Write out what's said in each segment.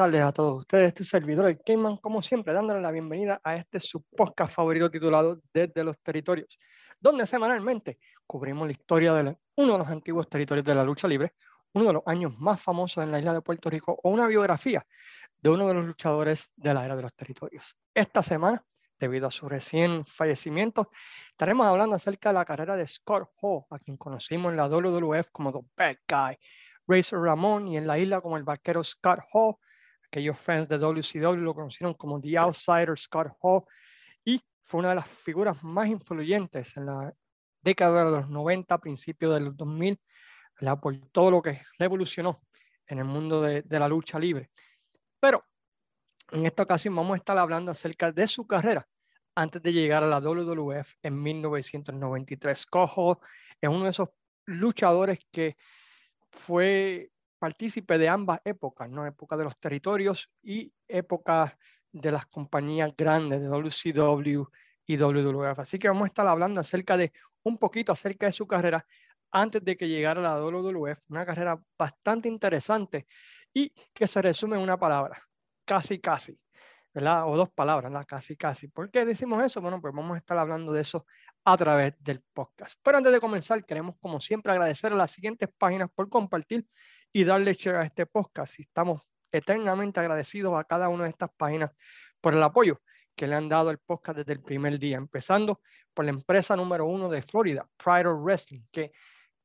Tardes a todos ustedes. Este servidor, el Keyman, como siempre, dándole la bienvenida a este su podcast favorito titulado Desde los Territorios, donde semanalmente cubrimos la historia de uno de los antiguos territorios de la lucha libre, uno de los años más famosos en la isla de Puerto Rico o una biografía de uno de los luchadores de la era de los territorios. Esta semana, debido a su recién fallecimiento, estaremos hablando acerca de la carrera de Scott Hall, a quien conocimos en la WWF como The Bad Guy, Razor Ramón y en la isla como el vaquero Scott Hall. Aquellos fans de WCW lo conocieron como The Outsider Scott Hall y fue una de las figuras más influyentes en la década de los 90, principios de los 2000, por todo lo que revolucionó en el mundo de, de la lucha libre. Pero en esta ocasión vamos a estar hablando acerca de su carrera antes de llegar a la WWF en 1993. Cojo es uno de esos luchadores que fue partícipe de ambas épocas, ¿no? Época de los territorios y época de las compañías grandes de WCW y WWF. Así que vamos a estar hablando acerca de un poquito acerca de su carrera antes de que llegara la WWF, una carrera bastante interesante y que se resume en una palabra, casi casi. ¿verdad? O dos palabras, ¿verdad? casi, casi. ¿Por qué decimos eso? Bueno, pues vamos a estar hablando de eso a través del podcast. Pero antes de comenzar, queremos, como siempre, agradecer a las siguientes páginas por compartir y darle share a este podcast. Y estamos eternamente agradecidos a cada una de estas páginas por el apoyo que le han dado al podcast desde el primer día, empezando por la empresa número uno de Florida, Pride of Wrestling, que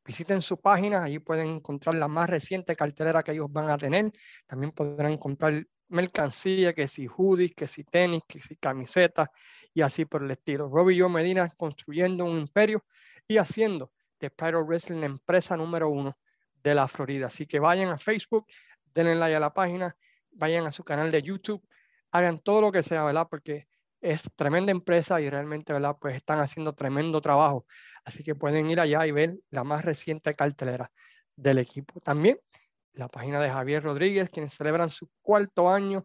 visiten su página, allí pueden encontrar la más reciente cartelera que ellos van a tener. También podrán encontrar mercancía, que si hoodies, que si tenis, que si camisetas y así por el estilo. Robbie yo Medina construyendo un imperio y haciendo de Pyro Wrestling la empresa número uno de la Florida. Así que vayan a Facebook, denle like a la página, vayan a su canal de YouTube, hagan todo lo que sea, ¿verdad? Porque es tremenda empresa y realmente, ¿verdad? Pues están haciendo tremendo trabajo. Así que pueden ir allá y ver la más reciente cartelera del equipo. También la página de Javier Rodríguez, quienes celebran su cuarto año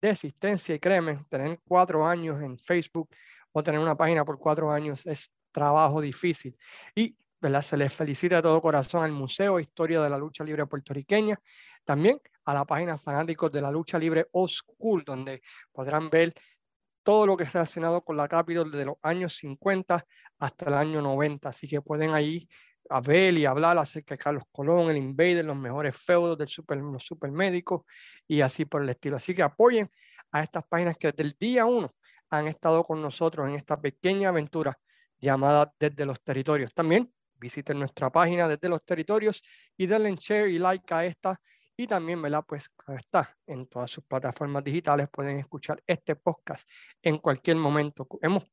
de existencia. Y créeme, tener cuatro años en Facebook o tener una página por cuatro años es trabajo difícil. Y ¿verdad? se les felicita de todo corazón al Museo Historia de la Lucha Libre Puertorriqueña, también a la página Fanáticos de la Lucha Libre School, donde podrán ver todo lo que es relacionado con la Capitol desde los años 50 hasta el año 90. Así que pueden ahí a ver y hablar acerca de Carlos Colón, el Invader, los mejores feudos del super, los supermédicos y así por el estilo. Así que apoyen a estas páginas que desde el día uno han estado con nosotros en esta pequeña aventura llamada Desde los Territorios. También visiten nuestra página Desde los Territorios y denle share y like a esta. Y también, ¿verdad? Pues está en todas sus plataformas digitales. Pueden escuchar este podcast en cualquier momento. Hemos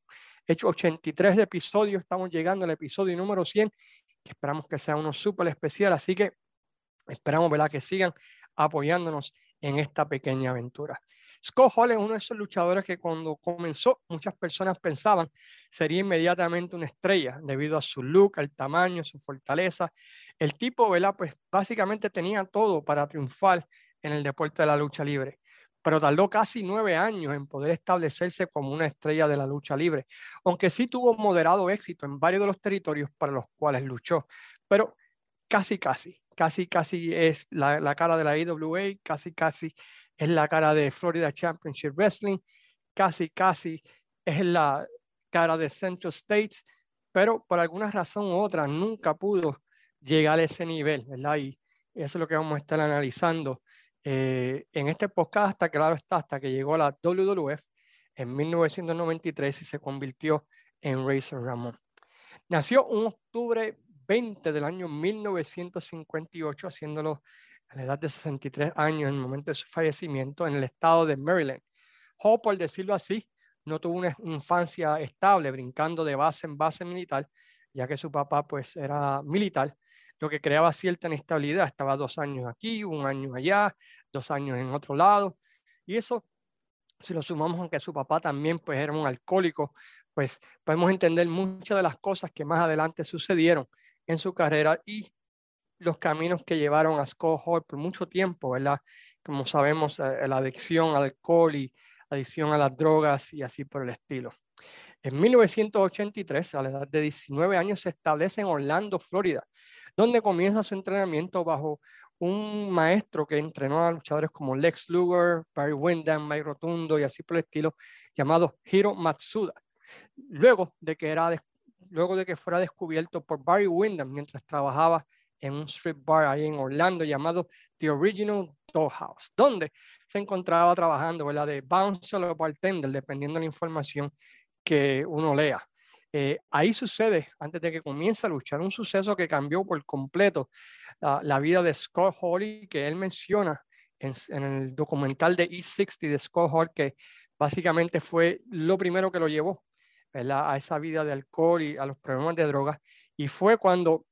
hecho 83 episodios, estamos llegando al episodio número 100 esperamos que sea uno súper especial. Así que esperamos ¿verdad? que sigan apoyándonos en esta pequeña aventura. Scott Hall es uno de esos luchadores que cuando comenzó muchas personas pensaban sería inmediatamente una estrella debido a su look, el tamaño, su fortaleza. El tipo, ¿verdad? Pues básicamente tenía todo para triunfar en el deporte de la lucha libre pero tardó casi nueve años en poder establecerse como una estrella de la lucha libre, aunque sí tuvo moderado éxito en varios de los territorios para los cuales luchó, pero casi, casi, casi, casi es la, cara de la IWA, casi, casi es la cara de Florida Championship Wrestling, casi, casi es la cara de Central States, pero por alguna razón u otra nunca pudo llegar a ese nivel, ¿verdad? Y eso es lo que vamos a estar analizando eh, en este podcast, hasta claro está, hasta que llegó a la WWF en 1993 y se convirtió en Razor Ramón. Nació un octubre 20 del año 1958, haciéndolo a la edad de 63 años en el momento de su fallecimiento en el estado de Maryland. Hall, por decirlo así, no tuvo una infancia estable, brincando de base en base militar, ya que su papá pues era militar lo que creaba cierta inestabilidad. Estaba dos años aquí, un año allá, dos años en otro lado. Y eso, si lo sumamos a que su papá también pues, era un alcohólico, pues podemos entender muchas de las cosas que más adelante sucedieron en su carrera y los caminos que llevaron a Scott Hall por mucho tiempo, ¿verdad? Como sabemos, eh, la adicción al alcohol y adicción a las drogas y así por el estilo. En 1983, a la edad de 19 años, se establece en Orlando, Florida, donde comienza su entrenamiento bajo un maestro que entrenó a luchadores como Lex Luger, Barry Windham, Mike Rotundo y así por el estilo, llamado Hiro Matsuda. Luego de que, era, luego de que fuera descubierto por Barry Windham mientras trabajaba en un street bar ahí en Orlando llamado The Original Dollhouse, donde se encontraba trabajando, ¿verdad? De bouncer o bartender, dependiendo de la información que uno lea. Eh, ahí sucede, antes de que comience a luchar, un suceso que cambió por completo la vida de Scott Hall que él menciona en, el documental de E60 de Scott Hall, que básicamente fue lo primero que lo llevó a esa vida de alcohol y a los problemas de drogas. Y fue cuando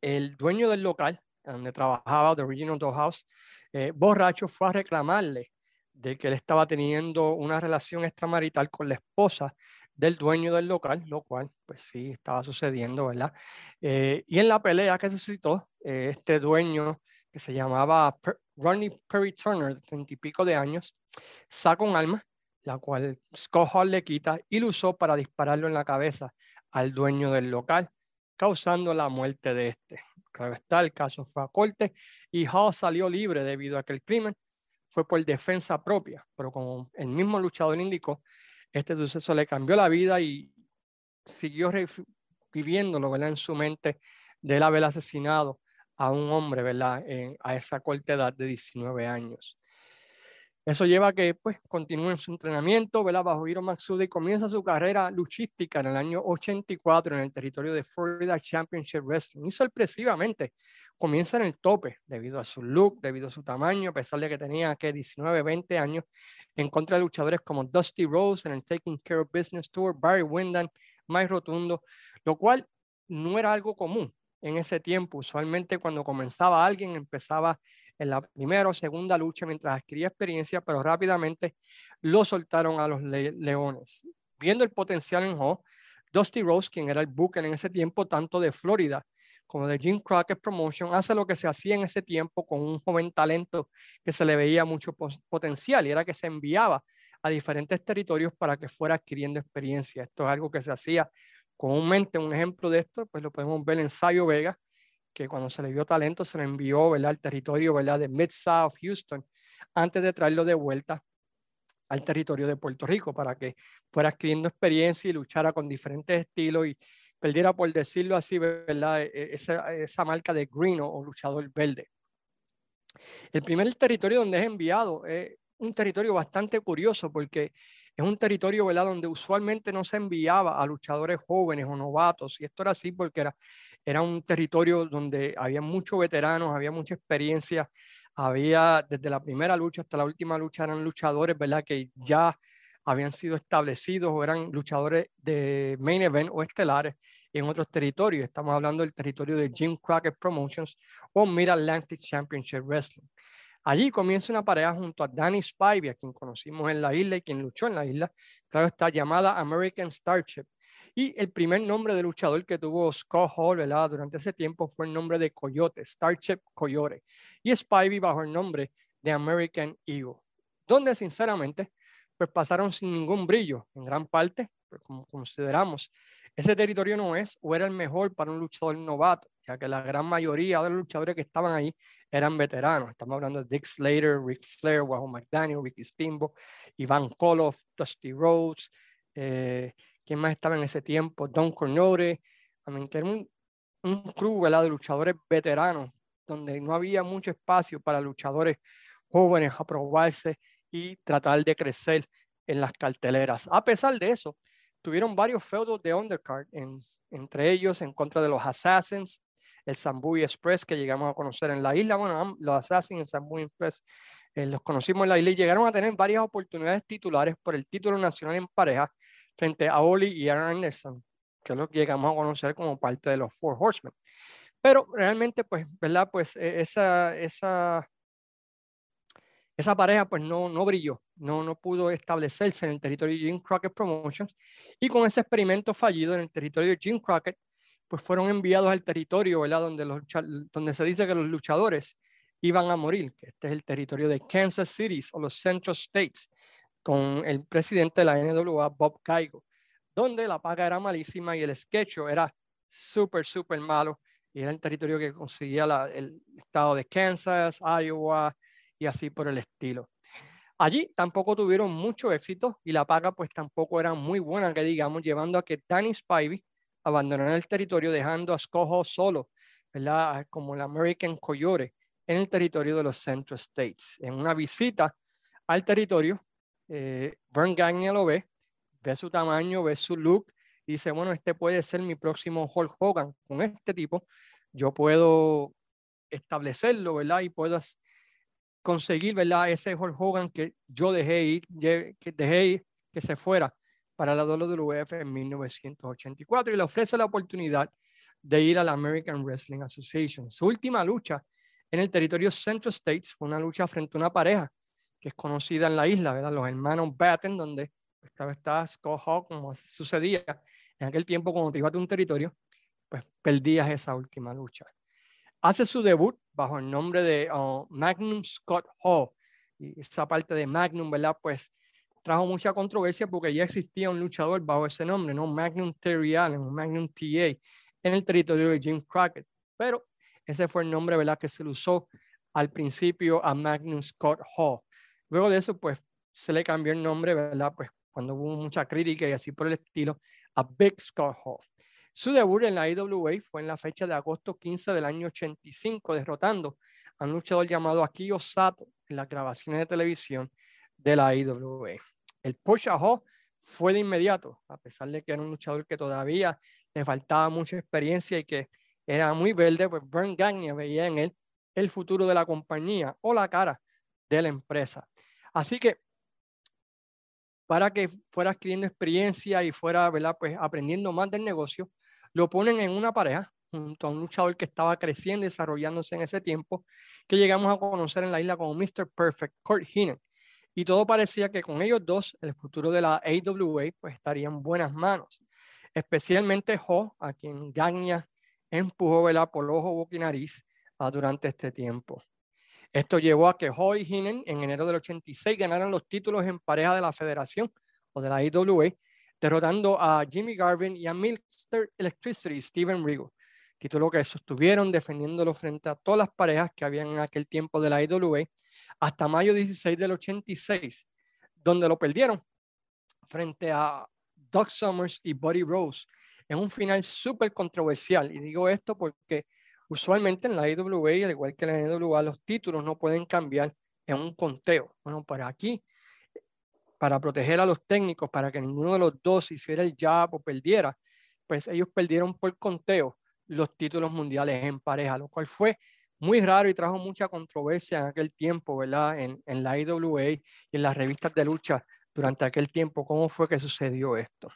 el dueño del local, donde trabajaba, The Original Dollhouse, eh, borracho, fue a reclamarle de que él estaba teniendo una relación extramarital con la esposa del dueño del local, lo cual pues sí estaba sucediendo, ¿verdad? Eh, y en la pelea que se citó, eh, este dueño que se llamaba Ronnie Perry Turner, de treinta y pico de años, saca un arma, la cual Scott Hall le quita y lo usó para dispararlo en la cabeza al dueño del local, causando la muerte de este. Claro está, el caso fue a corte y Hall salió libre debido a que el crimen fue por defensa propia, pero como el mismo luchador indicó, este suceso le cambió la vida y siguió viviéndolo ¿verdad? en su mente de él haber asesinado a un hombre ¿verdad? a esa corta edad de 19 años. Eso lleva a que pues, continúe en su entrenamiento ¿verdad? bajo Hiro Matsuda y comienza su carrera luchística en el año 84 en el territorio de Florida Championship Wrestling. Y sorpresivamente comienza en el tope debido a su look, debido a su tamaño, a pesar de que tenía que 19, 20 años, en contra de luchadores como Dusty Rose en el Taking Care of Business Tour, Barry Windham, Mike Rotundo, lo cual no era algo común en ese tiempo. Usualmente cuando comenzaba alguien empezaba en la primera o segunda lucha mientras adquiría experiencia, pero rápidamente lo soltaron a los Leones. Viendo el potencial en Ho, Dusty Rose, quien era el booker en ese tiempo tanto de Florida como de Jim Crockett Promotion, hace lo que se hacía en ese tiempo con un joven talento que se le veía mucho potencial y era que se enviaba a diferentes territorios para que fuera adquiriendo experiencia. Esto es algo que se hacía comúnmente. Un ejemplo de esto, pues lo podemos ver en Sayo Vega, que cuando se le dio talento se le envió ¿verdad? al territorio ¿verdad? de Mid-South Houston antes de traerlo de vuelta al territorio de Puerto Rico para que fuera adquiriendo experiencia y luchara con diferentes estilos y perdiera, por decirlo así, ¿verdad? E, e, esa, esa marca de green o, luchador verde. El primer territorio donde es enviado es un territorio bastante curioso porque es un territorio ¿verdad? donde usualmente no se enviaba a luchadores jóvenes o novatos. Y esto era así porque era, era un territorio donde había muchos veteranos, había mucha experiencia, había desde la primera lucha hasta la última lucha eran luchadores ¿verdad? que ya habían sido establecidos o eran luchadores de main event o estelares en otros territorios. Estamos hablando del territorio de Jim Crockett Promotions o Mid Atlantic Championship Wrestling. Allí comienza una pareja junto a Danny Spivey, a quien conocimos en la isla y quien luchó en la isla. Claro, está llamada American Starship. Y el primer nombre de luchador que tuvo Scott Hall ¿verdad? durante ese tiempo fue el nombre de Coyote, Starship Coyote. Y Spivey bajo el nombre de American Eagle. Donde sinceramente pues pasaron sin ningún brillo, en gran parte, pues, como consideramos, ese territorio no es o era el mejor para un luchador novato, ya que la gran mayoría de los luchadores que estaban ahí eran veteranos. Estamos hablando de Dick Slater, Rick Flair, Wahoo McDaniel, Ricky Steamboat, Ivan Koloff, Dusty Rhodes, eh, ¿quién más estaba en ese tiempo? Don Cornore, que era un, un crew de luchadores veteranos, donde no había mucho espacio para luchadores jóvenes a probarse y tratar de crecer en las carteleras. A pesar de eso, tuvieron varios feudos de undercard, en, entre ellos en contra de los Assassins, el Sambuy Express que llegamos a conocer en la isla. Bueno, los Assassins el Sambuy Express eh, los conocimos en la isla y llegaron a tener varias oportunidades titulares por el título nacional en pareja frente a Oli y Aaron Anderson, que es lo que llegamos a conocer como parte de los Four Horsemen. Pero realmente, pues, ¿verdad? Pues e, esa, esa esa pareja pues no, no brilló, no, no pudo establecerse en el territorio de Jim Crockett Promotions y con ese experimento fallido en el territorio de Jim Crockett, pues fueron enviados al territorio, ¿verdad? Donde, los, donde se dice que los luchadores iban a morir, que este es el territorio de Kansas City o los Central States, con el presidente de la NWA, Bob Caigo, donde la paga era malísima y el sketch era súper, súper malo y era el territorio que conseguía el estado de Kansas, Iowa y así por el estilo. Allí tampoco tuvieron mucho éxito y la paga pues tampoco era muy buena, que digamos, llevando a que Danny Spivey abandonara el territorio dejando a Scojo solo. Como el American Coyote en el territorio de los Central States. En una visita al territorio, eh, Vern lo ve, ve su tamaño, ve su look, dice, bueno, este puede ser mi próximo Hulk Hogan. Con este tipo, yo puedo establecerlo, ¿verdad? Y puedo conseguir, ¿verdad? Ese Hulk Hogan que yo dejé ir, que dejé que se fuera para la WWF en 1984 y le ofrece la oportunidad de ir a la American Wrestling Association. Su última lucha en el territorio Central States fue una lucha frente a una pareja que es conocida en la isla, ¿verdad? Los hermanos Batten, donde estaba, estaba Scott Hawk, como sucedía en aquel tiempo cuando te ibas de un territorio, pues perdías esa última lucha. Hace su debut bajo el nombre de uh, Magnum Scott Hall. Y esa parte de Magnum, ¿verdad? Pues trajo mucha controversia porque ya existía un luchador bajo ese nombre, ¿no? Magnum Terry Allen, Magnum TA, en el territorio de Jim Crockett. Pero ese fue el nombre, ¿verdad? Que se le usó al principio a Magnum Scott Hall. Luego de eso, pues se le cambió el nombre, ¿verdad? Pues cuando hubo mucha crítica y así por el estilo, a Big Scott Hall. Su debut en la IWA fue en la fecha de agosto 15 del año 85, derrotando a un luchador llamado Akio Sato en las grabaciones de televisión de la IWA. El push a Hall fue de inmediato, a pesar de que era un luchador que todavía le faltaba mucha experiencia y que era muy verde, pues Vern Gagne veía en él el futuro de la compañía o la cara de la empresa. Así que para que fuera adquiriendo experiencia y fuera ¿verdad? Pues aprendiendo más del negocio, lo ponen en una pareja junto a un luchador que estaba creciendo y desarrollándose en ese tiempo, que llegamos a conocer en la isla como Mr. Perfect, Kurt Heenan. Y todo parecía que con ellos dos el futuro de la AWA pues, estaría en buenas manos. Especialmente Ho, a quien Gagna empujó por ojo, boca y nariz uh, durante este tiempo. Esto llevó a que Ho y Heenan en enero del 86 ganaran los títulos en pareja de la federación o de la AWA derrotando a Jimmy Garvin y a Mr. Electricity, Steven Rigo. Título que sostuvieron defendiéndolo frente a todas las parejas que habían en aquel tiempo de la IWA hasta mayo 16 del 86, donde lo perdieron frente a Doug Summers y Buddy Rose en un final súper controversial. Y digo esto porque usualmente en la IWA, al igual que en la IWA, los títulos no pueden cambiar en un conteo. Bueno, para aquí para proteger a los técnicos, para que ninguno de los dos hiciera el jab o perdiera, pues ellos perdieron por conteo los títulos mundiales en pareja, lo cual fue muy raro y trajo mucha controversia en aquel tiempo, ¿verdad? En, en la IWA y en las revistas de lucha durante aquel tiempo, cómo fue que sucedió esto.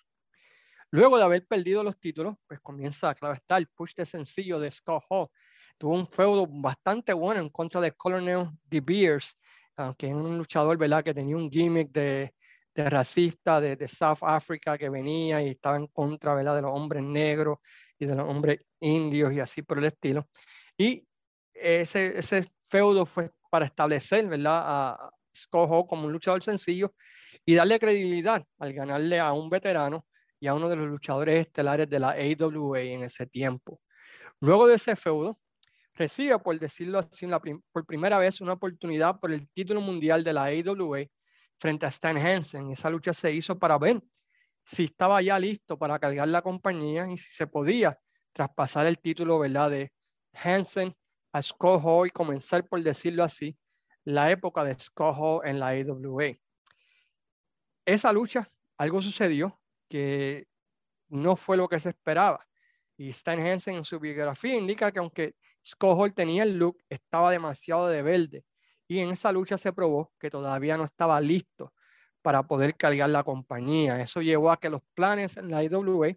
Luego de haber perdido los títulos, pues comienza, claro está, el push de sencillo de Scott Hall. Tuvo un feudo bastante bueno en contra de Colonel De Beers aunque es un luchador, ¿verdad? Que tenía un gimmick de, de racista de, South Africa que venía y estaba en contra, ¿verdad? De los hombres negros y de los hombres indios y así por el estilo. Y ese, feudo fue para establecer, ¿verdad? A Scott como un luchador sencillo y darle credibilidad al ganarle a un veterano y a uno de los luchadores estelares de la AWA en ese tiempo. Luego de ese feudo, recibe, por decirlo así, por primera vez una oportunidad por el título mundial de la AWA frente a Stan Hansen. Esa lucha se hizo para ver si estaba ya listo para cargar la compañía y si se podía traspasar el título ¿verdad? de Hansen a Scott Hall y comenzar, por decirlo así, la época de Scott Hall en la AWA. Esa lucha, algo sucedió que no fue lo que se esperaba. Y Stan Hansen en su biografía indica que aunque Scott tenía el look, estaba demasiado de verde. Y en esa lucha se probó que todavía no estaba listo para poder cargar la compañía. Eso llevó a que los planes en la IWA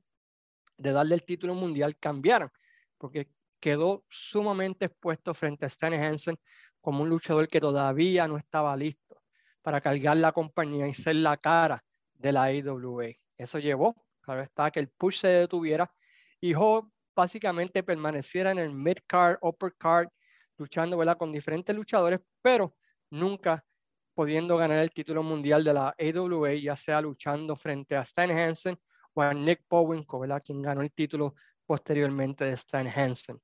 de darle el título mundial cambiaran, porque quedó sumamente expuesto frente a Stan Hansen como un luchador que todavía no estaba listo para cargar la compañía y ser la cara de la IWA. Eso llevó, claro está, que el push se detuviera y Hope básicamente permaneciera en el mid-card, upper-card, luchando ¿verdad? con diferentes luchadores, pero nunca pudiendo ganar el título mundial de la AWA, ya sea luchando frente a Stan Hansen o a Nick Bowenko, ¿verdad? quien ganó el título posteriormente de Stan Hansen.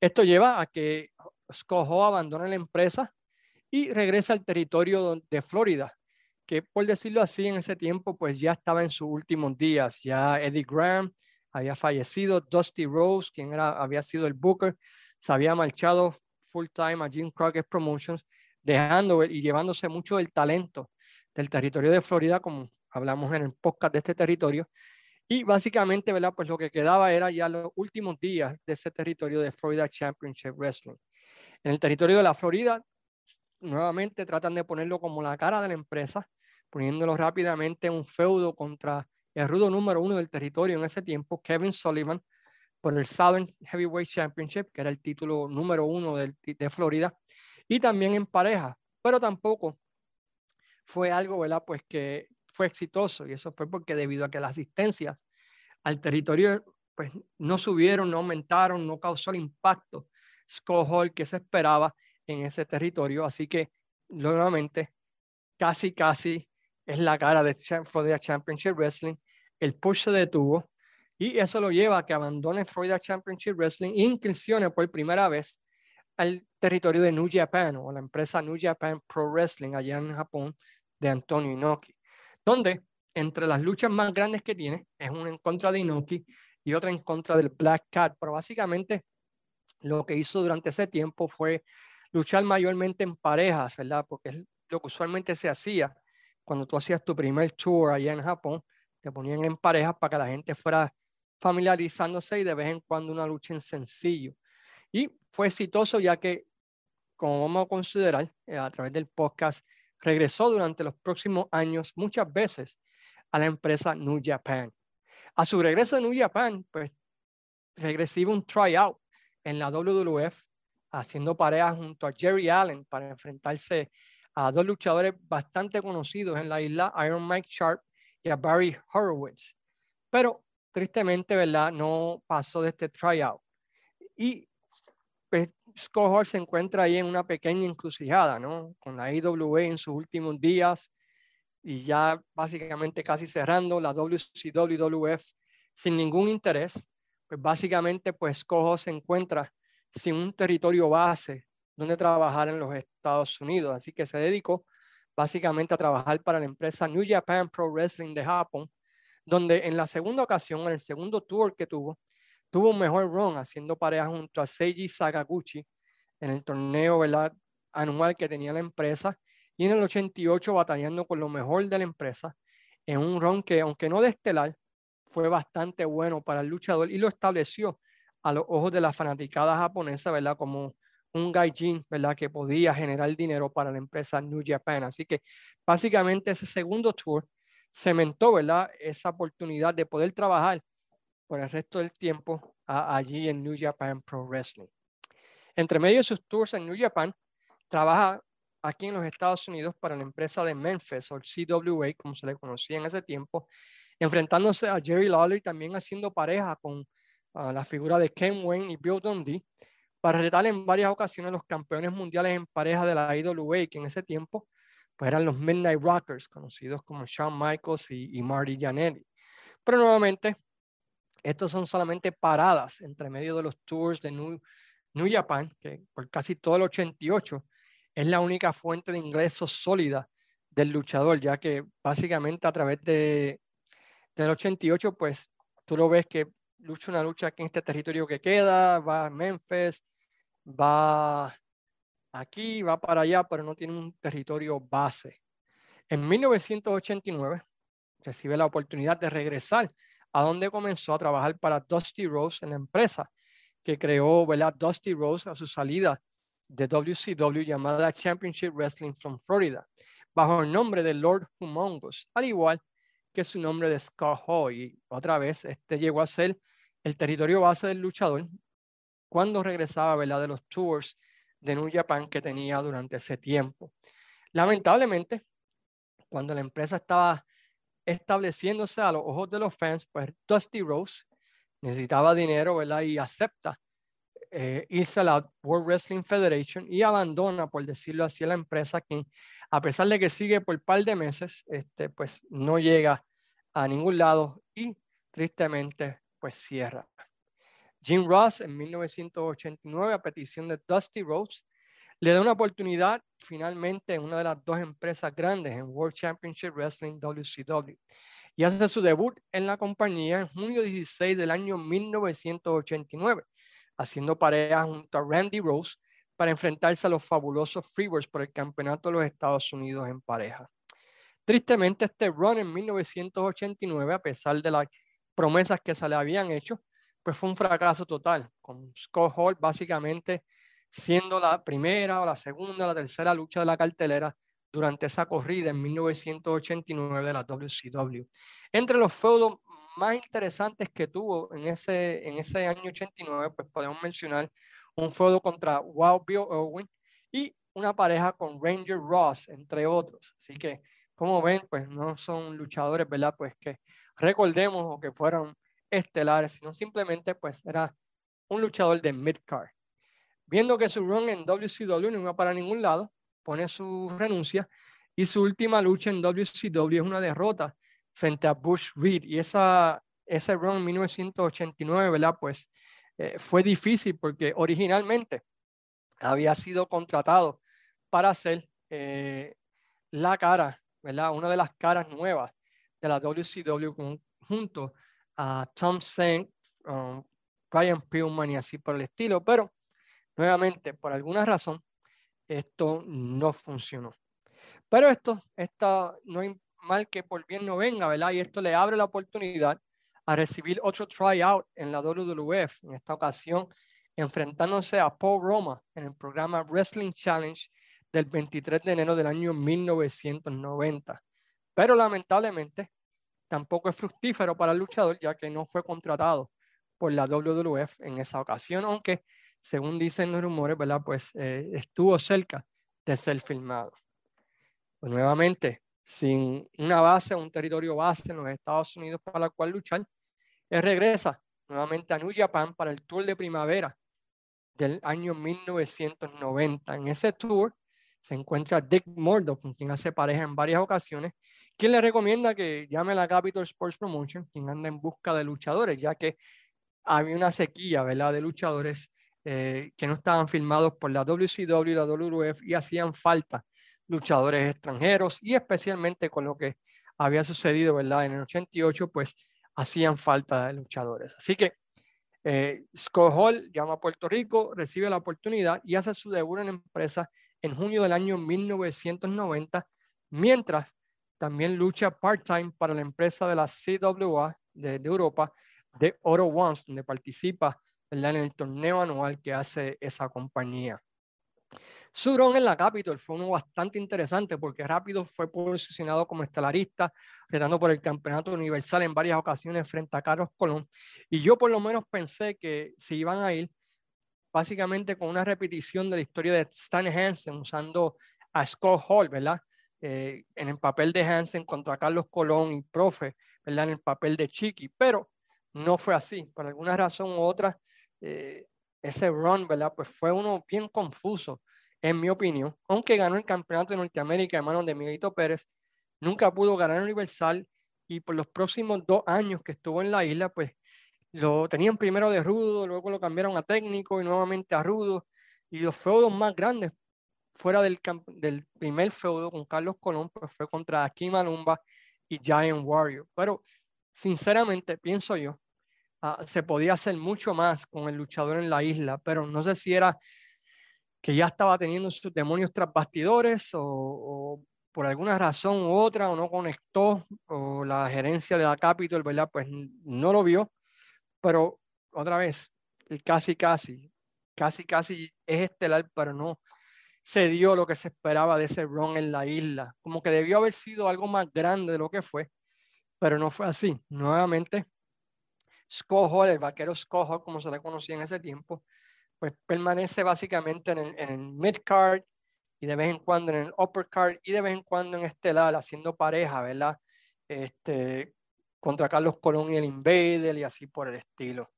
Esto lleva a que Scott Hall abandone la empresa y regresa al territorio de Florida, que por decirlo así en ese tiempo pues ya estaba en sus últimos días. Ya Eddie Graham había fallecido, Dusty Rose, quien había sido el booker, se había marchado full time a Jim Crockett Promotions, dejando y llevándose mucho del talento del territorio de Florida, como hablamos en el podcast de este territorio. Y básicamente, ¿verdad? Pues lo que quedaba era ya los últimos días de ese territorio de Florida Championship Wrestling. En el territorio de la Florida, nuevamente tratan de ponerlo como la cara de la empresa, poniéndolo rápidamente en un feudo contra el rudo número uno del territorio en ese tiempo, Kevin Sullivan, por el Southern Heavyweight Championship, que era el título número uno de, de Florida, y también en pareja, pero tampoco fue algo, ¿verdad? Pues que fue exitoso y eso fue porque debido a que las asistencias al territorio pues no subieron, no aumentaron, no causó el impacto Scott que se esperaba en ese territorio. Así que nuevamente casi casi es la cara de Florida Championship Wrestling. El push se detuvo y eso lo lleva a que abandone Florida Championship Wrestling e incursione por primera vez al territorio de New Japan o la empresa New Japan Pro Wrestling allá en Japón de Antonio Inoki, donde entre las luchas más grandes que tiene es una en contra de Inoki y otra en contra del Black Cat, pero básicamente lo que hizo durante ese tiempo fue luchar mayormente en parejas, ¿verdad? Porque es lo que usualmente se hacía cuando tú hacías tu primer tour allá en Japón, te ponían en parejas para que la gente fuera familiarizándose y de vez en cuando una lucha en sencillo. Y fue exitoso ya que, como vamos a considerar eh, a través del podcast, regresó durante los próximos años muchas veces a la empresa New Japan. A su regreso a New Japan, pues regresiva un tryout en la WWF, haciendo parejas junto a Jerry Allen para enfrentarse a dos luchadores bastante conocidos en la isla, Iron Mike Sharp y a Barry Horowitz. Pero tristemente, ¿verdad? No pasó de este tryout. Y pues, Scott se encuentra ahí en una pequeña encrucijada, ¿no? Con la IWA en sus últimos días y ya básicamente casi cerrando la WCWF sin ningún interés, pues básicamente pues Cojo se encuentra sin un territorio base donde trabajar en los Estados Unidos, así que se dedicó básicamente a trabajar para la empresa New Japan Pro Wrestling de Japón, donde en la segunda ocasión, en el segundo tour que tuvo, tuvo un mejor run haciendo pareja junto a Seiji Sakaguchi en el torneo ¿verdad? anual que tenía la empresa y en el 88 batallando con lo mejor de la empresa en un run que aunque no de estelar fue bastante bueno para el luchador y lo estableció a los ojos de la fanaticada japonesa, ¿verdad? Como un gaijin, ¿verdad? Que podía generar dinero para la empresa New Japan. Así que básicamente ese segundo tour cementó, ¿verdad? Esa oportunidad de poder trabajar por el resto del tiempo allí en New Japan Pro Wrestling. Entre medio de sus tours en New Japan, trabaja aquí en los Estados Unidos para la empresa de Memphis, o CWA, como se le conocía en ese tiempo, enfrentándose a Jerry Lawler y también haciendo pareja con la figura de Ken Wayne y Bill Dundee para retar en varias ocasiones los campeones mundiales en pareja de la IWA, que en ese tiempo pues eran los Midnight Rockers, conocidos como Shawn Michaels y, y Marty Jannetty. Pero nuevamente, estos son solamente paradas entre medio de los tours de New, New Japan, que por casi todo el 88 es la única fuente de ingresos sólida del luchador, ya que básicamente a través de, del 88, pues tú lo ves que lucha una lucha aquí en este territorio que queda, va a Memphis, va aquí, va para allá, pero no tiene un territorio base. En 1989 recibe la oportunidad de regresar a donde comenzó a trabajar para Dusty Rose en la empresa que creó ¿verdad? Dusty Rose a su salida de WCW llamada Championship Wrestling from Florida, bajo el nombre de Lord Humongous, al igual que su nombre de Scott Hall. Y otra vez, este llegó a ser el territorio base del luchador cuando regresaba ¿verdad? de los tours de New Japan que tenía durante ese tiempo. Lamentablemente, cuando la empresa estaba estableciéndose a los ojos de los fans, pues Dusty Rose necesitaba dinero, ¿verdad? Y acepta eh, irse a la World Wrestling Federation y abandona, por decirlo así, la empresa que, a pesar de que sigue por un par de meses, este, pues no llega a ningún lado y tristemente, pues cierra. Jim Ross en 1989 a petición de Dusty Rhodes le da una oportunidad finalmente en una de las dos empresas grandes en World Championship Wrestling WCW y hace su debut en la compañía en junio 16 del año 1989, haciendo pareja junto a Randy Rose para enfrentarse a los fabulosos Freebirds por el campeonato de los Estados Unidos en pareja. Tristemente, este run en 1989, a pesar de las promesas que se le habían hecho, pues fue un fracaso total, con Scott Hall básicamente siendo la primera o la segunda o la tercera lucha de la cartelera durante esa corrida en 1989 de la WCW. Entre los feudos más interesantes que tuvo en ese, en ese año 89, pues podemos mencionar un feudo contra Wild Bill Owen y una pareja con Ranger Ross, entre otros. Así que, como ven, pues no son luchadores, ¿verdad? Pues que recordemos o que fueron estelares, sino simplemente pues era un luchador de midcard. Viendo que su run en WCW no iba para ningún lado, pone su renuncia y su última lucha en WCW es una derrota frente a Bush Reed. Y esa, ese run en 1989, ¿verdad? Pues eh, fue difícil porque originalmente había sido contratado para hacer eh, la cara, ¿verdad? Una de las caras nuevas de la WCW junto a Tom Seng, um, Brian Pillman y así por el estilo, pero nuevamente, por alguna razón, esto no funcionó. Pero esto, esto no mal que por bien no venga, ¿verdad? Y esto le abre la oportunidad a recibir otro tryout en la WWF, en esta ocasión enfrentándose a Paul Roma en el programa Wrestling Challenge del 23 de enero del año 1990. Pero lamentablemente tampoco es fructífero para el luchador ya que no fue contratado por la WWF en esa ocasión, aunque según dicen los rumores, ¿verdad? Pues eh, estuvo cerca de ser filmado. Pues, nuevamente, sin una base, un territorio base en los Estados Unidos para el cual luchar, él regresa nuevamente a New Japan para el tour de primavera del año 1990. En ese tour se encuentra Dick Murdoch, con quien hace pareja en varias ocasiones, quien le recomienda que llame a la Capital Sports Promotion, quien anda en busca de luchadores, ya que había una sequía ¿verdad? de luchadores eh, que no estaban filmados por la WCW y la WWF y hacían falta luchadores extranjeros y especialmente con lo que había sucedido ¿verdad? en el 88, pues hacían falta de luchadores. Así que eh, Scott Hall llama a Puerto Rico, recibe la oportunidad y hace su debut en la empresa en junio del año 1990, mientras también lucha part-time para la empresa de la CWA de, Europa, de Oro Ones, donde participa en el torneo anual que hace esa compañía. Su run en la Capitol fue uno bastante interesante porque rápido fue posicionado como estelarista, retando por el campeonato universal en varias ocasiones frente a Carlos Colón. Y yo por lo menos pensé que se iban a ir básicamente con una repetición de la historia de Stan Hansen usando a Scott Hall, ¿verdad? Eh, en el papel de Hansen contra Carlos Colón y Profe, ¿verdad? En el papel de Chiqui, pero no fue así. Por alguna razón u otra, eh, ese run, ¿verdad? Pues fue uno bien confuso, en mi opinión. Aunque ganó el campeonato de Norteamérica en manos de Miguelito Pérez, nunca pudo ganar Universal y por los próximos dos años que estuvo en la isla, pues lo tenían primero de rudo, luego lo cambiaron a técnico y nuevamente a rudo. Y los feudos más grandes fuera del, del primer feudo con Carlos Colón, pues fue contra Kim Malumba y Giant Warrior. Pero sinceramente pienso yo Ah, se podía hacer mucho más con el luchador en la isla, pero no sé si era que ya estaba teniendo sus demonios tras bastidores o, por alguna razón u otra o no conectó o la gerencia de la Capitol, ¿verdad? Pues no lo vio, pero otra vez, el casi casi, casi casi es estelar, pero no se dio lo que se esperaba de ese run en la isla. Como que debió haber sido algo más grande de lo que fue, pero no fue así. Nuevamente, Scott el vaquero Scott como se le conocía en ese tiempo, pues permanece básicamente en el, en mid-card y de vez en cuando en el upper card y de vez en cuando en estelar, haciendo pareja, ¿verdad? Este, contra Carlos Colón y el Invader y así por el estilo.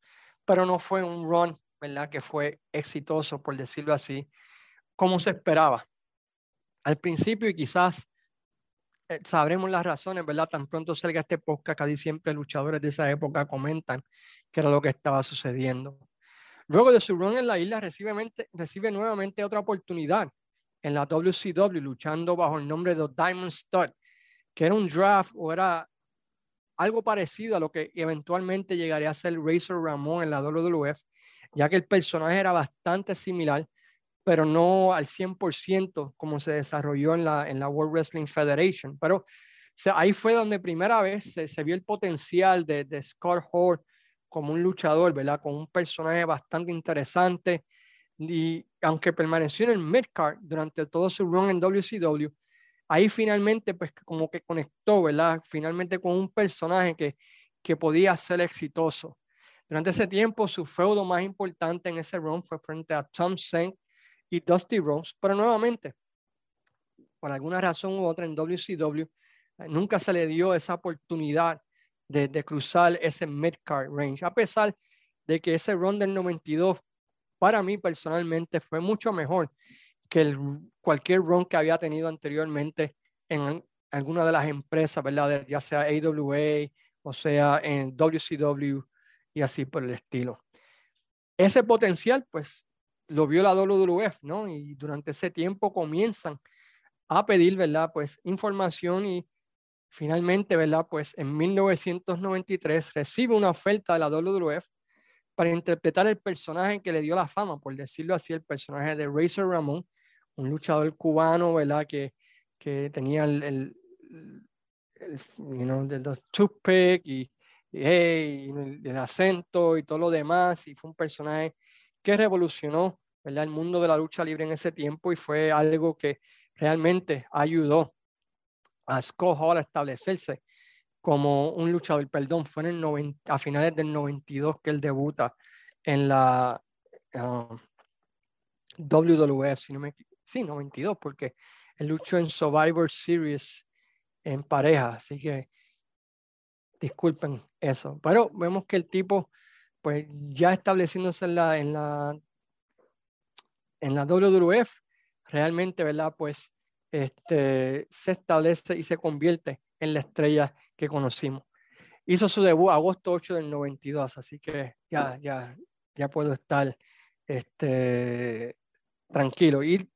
Pero no fue un run, ¿verdad? Que fue exitoso, por decirlo así, como se esperaba. Al principio y quizás eh, sabremos las razones, ¿verdad? Tan pronto salga este podcast, casi siempre luchadores de esa época comentan que era lo que estaba sucediendo. Luego de su run en la isla, recibe, recibe nuevamente otra oportunidad en la WCW, luchando bajo el nombre de Diamond Stud, que era un draft o era algo parecido a lo que eventualmente llegaría a ser Razor Ramón en la WWF, ya que el personaje era bastante similar, pero no al 100% como se desarrolló en la, en la World Wrestling Federation. Pero ahí fue donde primera vez se, vio el potencial de, de Scott Hall como un luchador, ¿verdad? Con un personaje bastante interesante. Y aunque permaneció en el midcard durante todo su run en WCW, ahí finalmente, pues como que conectó, ¿verdad? Finalmente con un personaje que, que podía ser exitoso. Durante ese tiempo, su feudo más importante en ese run fue frente a Tom Senk y Dusty Rose, pero nuevamente, por alguna razón u otra en WCW, eh, nunca se le dio esa oportunidad de, cruzar ese mid-card range, a pesar de que ese run del 92 para mí personalmente fue mucho mejor que el, cualquier run que había tenido anteriormente en alguna de las empresas, ¿verdad? Ya sea AWA o sea en WCW y así por el estilo. Ese potencial, pues, lo vio la WWF, ¿no? Y durante ese tiempo comienzan a pedir, ¿verdad? Pues información y Finalmente, ¿verdad? Pues en 1993 recibe una oferta de la WWF para interpretar el personaje que le dio la fama, por decirlo así, el personaje de Razor Ramón, un luchador cubano, ¿verdad? Que, que tenía el, el, el you know, y, el, acento y todo lo demás, y fue un personaje que revolucionó, ¿verdad? El mundo de la lucha libre en ese tiempo y fue algo que realmente ayudó a Scott a establecerse como un luchador. Perdón, fue en el a finales del 92 que él debuta en la uh, WWF, si no me sí, 92, porque él luchó en Survivor Series en pareja, así que disculpen eso. Pero vemos que el tipo, pues ya estableciéndose en la, en la, en la WWF, realmente, ¿verdad? Pues este, se establece y se convierte en la estrella que conocimos. Hizo su debut agosto 8 del 92, así que ya, ya, ya puedo estar este, tranquilo. Y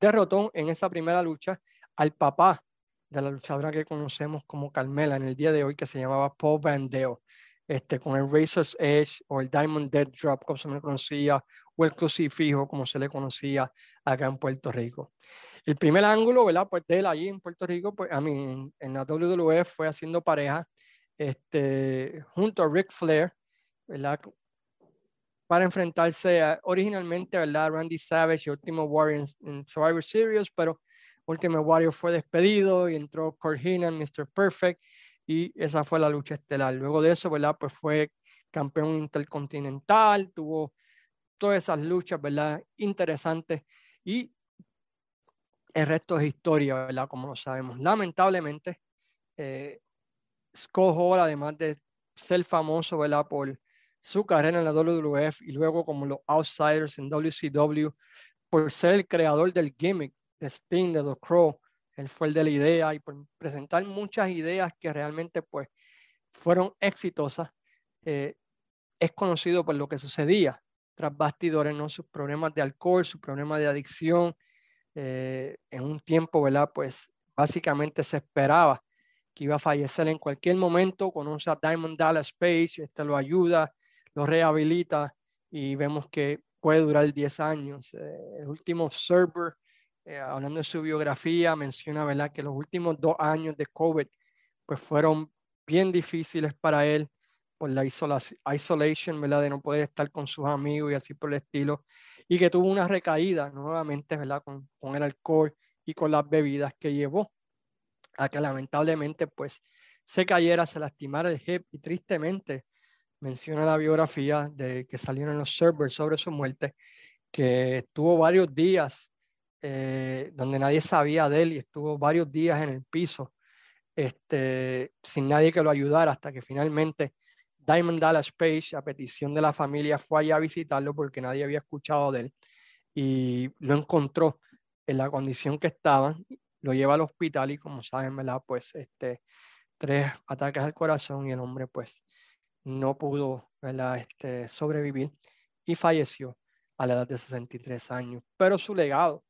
derrotó en esa primera lucha al papá de la luchadora que conocemos como Carmela en el día de hoy, que se llamaba Paul Bandeo, este, con el Razor's Edge o el Diamond Dead Drop, como se le conocía, o el crucifijo, como se le conocía acá en Puerto Rico. El primer ángulo, ¿verdad? Pues de él allí en Puerto Rico, pues a mí en la WWF fue haciendo pareja este, junto a Ric Flair, ¿verdad? Para enfrentarse originalmente, ¿verdad? Randy Savage y Ultimate Warrior en, Survivor Series, pero Ultimate Warrior fue despedido y entró Kurt Heenan, Mr. Perfect, y esa fue la lucha estelar. Luego de eso, ¿verdad? Pues fue campeón intercontinental, tuvo todas esas luchas, ¿verdad? Interesantes. Y el resto es historia, ¿verdad? Como lo sabemos. Lamentablemente, eh, además de ser famoso, ¿verdad? Por su carrera en la WWF y luego como los Outsiders en WCW, por ser el creador del gimmick de Sting, de The Crow, él fue el de la idea y por presentar muchas ideas que realmente pues fueron exitosas, eh, es conocido por lo que sucedía tras bastidores, ¿no? Sus problemas de alcohol, sus problemas de adicción, eh, en un tiempo, ¿verdad? Pues básicamente se esperaba que iba a fallecer en cualquier momento, conoce a Diamond Dallas Page, este lo ayuda, lo rehabilita y vemos que puede durar 10 años. Eh, el último server, eh, hablando de su biografía, menciona, ¿verdad? Que los últimos dos años de COVID, pues fueron bien difíciles para él por la isolation, ¿verdad? De no poder estar con sus amigos y así por el estilo y que tuvo una recaída nuevamente, ¿verdad? Con, con el alcohol y con las bebidas que llevó a que lamentablemente pues se cayera, se lastimara el hip y tristemente menciona la biografía de que salieron los servers sobre su muerte, que estuvo varios días eh, donde nadie sabía de él y estuvo varios días en el piso este, sin nadie que lo ayudara hasta que finalmente Diamond Dallas Page, a petición de la familia, fue allá a visitarlo porque nadie había escuchado de él y lo encontró en la condición que estaba, lo lleva al hospital y como saben, ¿verdad? Pues este, tres ataques al corazón y el hombre pues no pudo. Este, sobrevivir y falleció a la edad de 63 años. Pero su legado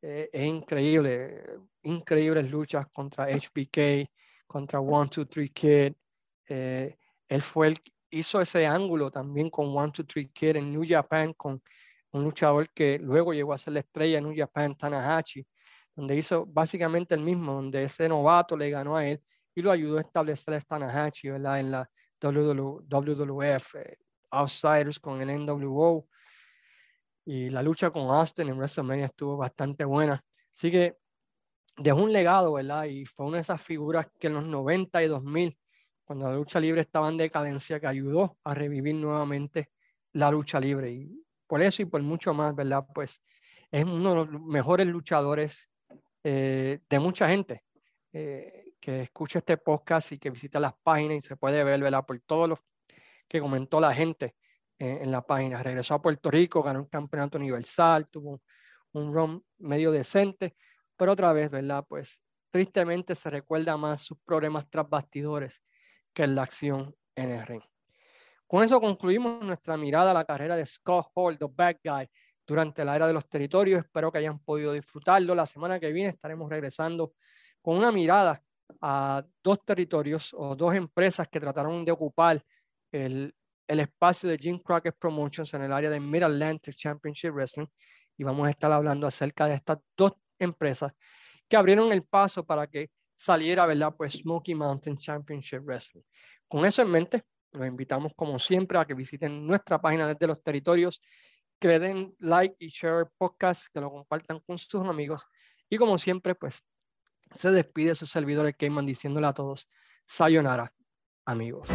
eh, es increíble, increíbles luchas contra HBK, contra One, Two, Three Kid. Eh, él fue el hizo ese ángulo también con One, Two, Three Kid en New Japan, con un luchador que luego llegó a ser la estrella en New Japan, Tanahashi, donde hizo básicamente el mismo, donde ese novato le ganó a él y lo ayudó a establecer a Tanahashi. En la WWF, eh, Outsiders con el NWO. Y la lucha con Austin en WrestleMania estuvo bastante buena. Así que dejó un legado, ¿verdad? Y fue una de esas figuras que en los 90 y 2000, cuando la lucha libre estaba en decadencia, que ayudó a revivir nuevamente la lucha libre. Y por eso y por mucho más, ¿verdad? Pues es uno de los mejores luchadores eh, de mucha gente eh, que escucha este podcast y que visita las páginas y se puede ver, ¿verdad? Por todo lo que comentó la gente eh, en la página. Regresó a Puerto Rico, ganó un campeonato universal, tuvo un run medio decente, pero otra vez, ¿verdad? Pues tristemente se recuerda más sus problemas tras bastidores que en la acción en el ring. Con eso concluimos nuestra mirada a la carrera de Scott Hall, The Bad Guy, durante la era de los territorios. Espero que hayan podido disfrutarlo. La semana que viene estaremos regresando con una mirada a dos territorios o dos empresas que trataron de ocupar el, el espacio de Jim Crockett Promotions en el área de Mid Atlantic Championship Wrestling y vamos a estar hablando acerca de estas dos empresas que abrieron el paso para que saliera, ¿verdad? Pues Smoky Mountain Championship Wrestling. Con eso en mente, los invitamos como siempre a que visiten nuestra página desde los territorios, que le den like y share podcast, que lo compartan con sus amigos y como siempre, pues se despide su servidor el Cayman diciéndole a todos, sayonara, amigos.